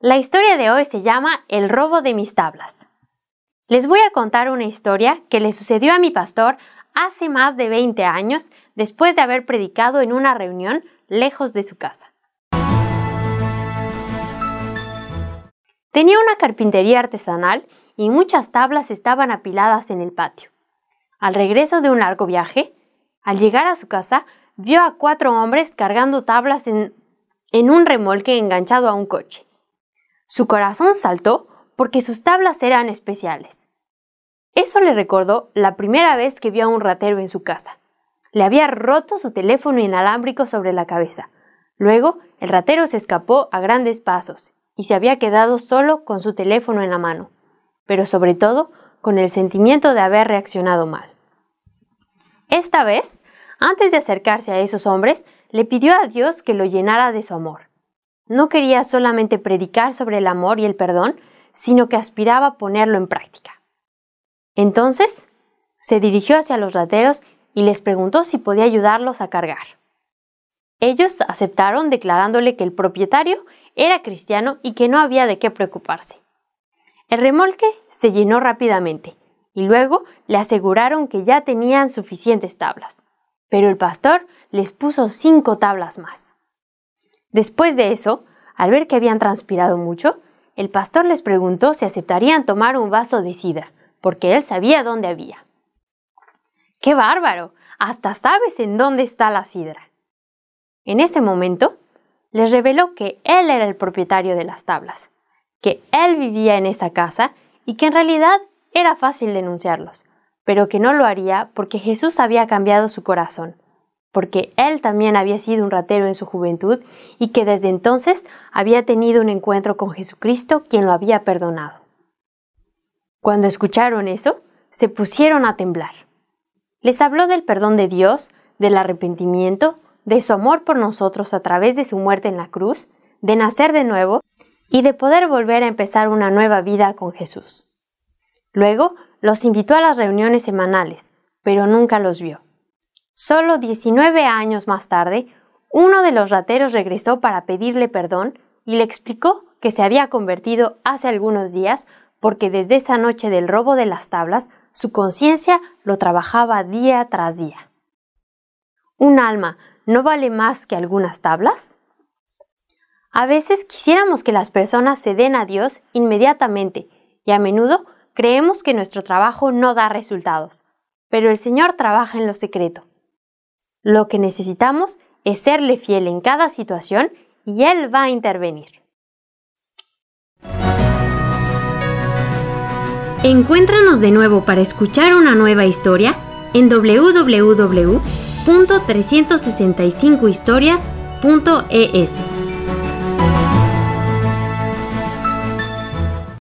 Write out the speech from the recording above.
La historia de hoy se llama El robo de mis tablas. Les voy a contar una historia que le sucedió a mi pastor hace más de 20 años después de haber predicado en una reunión lejos de su casa. Tenía una carpintería artesanal y muchas tablas estaban apiladas en el patio. Al regreso de un largo viaje, al llegar a su casa, vio a cuatro hombres cargando tablas en, en un remolque enganchado a un coche. Su corazón saltó porque sus tablas eran especiales. Eso le recordó la primera vez que vio a un ratero en su casa. Le había roto su teléfono inalámbrico sobre la cabeza. Luego, el ratero se escapó a grandes pasos y se había quedado solo con su teléfono en la mano, pero sobre todo con el sentimiento de haber reaccionado mal. Esta vez, antes de acercarse a esos hombres, le pidió a Dios que lo llenara de su amor. No quería solamente predicar sobre el amor y el perdón, sino que aspiraba a ponerlo en práctica. Entonces, se dirigió hacia los rateros y les preguntó si podía ayudarlos a cargar. Ellos aceptaron declarándole que el propietario era cristiano y que no había de qué preocuparse. El remolque se llenó rápidamente y luego le aseguraron que ya tenían suficientes tablas, pero el pastor les puso cinco tablas más. Después de eso, al ver que habían transpirado mucho, el pastor les preguntó si aceptarían tomar un vaso de sidra, porque él sabía dónde había. ¡Qué bárbaro! Hasta sabes en dónde está la sidra. En ese momento, les reveló que él era el propietario de las tablas, que él vivía en esa casa y que en realidad era fácil denunciarlos, pero que no lo haría porque Jesús había cambiado su corazón, porque él también había sido un ratero en su juventud y que desde entonces había tenido un encuentro con Jesucristo quien lo había perdonado. Cuando escucharon eso, se pusieron a temblar. Les habló del perdón de Dios, del arrepentimiento, de su amor por nosotros a través de su muerte en la cruz, de nacer de nuevo y de poder volver a empezar una nueva vida con Jesús. Luego los invitó a las reuniones semanales, pero nunca los vio. Solo 19 años más tarde, uno de los rateros regresó para pedirle perdón y le explicó que se había convertido hace algunos días porque desde esa noche del robo de las tablas su conciencia lo trabajaba día tras día. Un alma no vale más que algunas tablas? A veces quisiéramos que las personas se den a Dios inmediatamente y a menudo creemos que nuestro trabajo no da resultados, pero el Señor trabaja en lo secreto. Lo que necesitamos es serle fiel en cada situación y Él va a intervenir. Encuéntranos de nuevo para escuchar una nueva historia en www.365historias.es.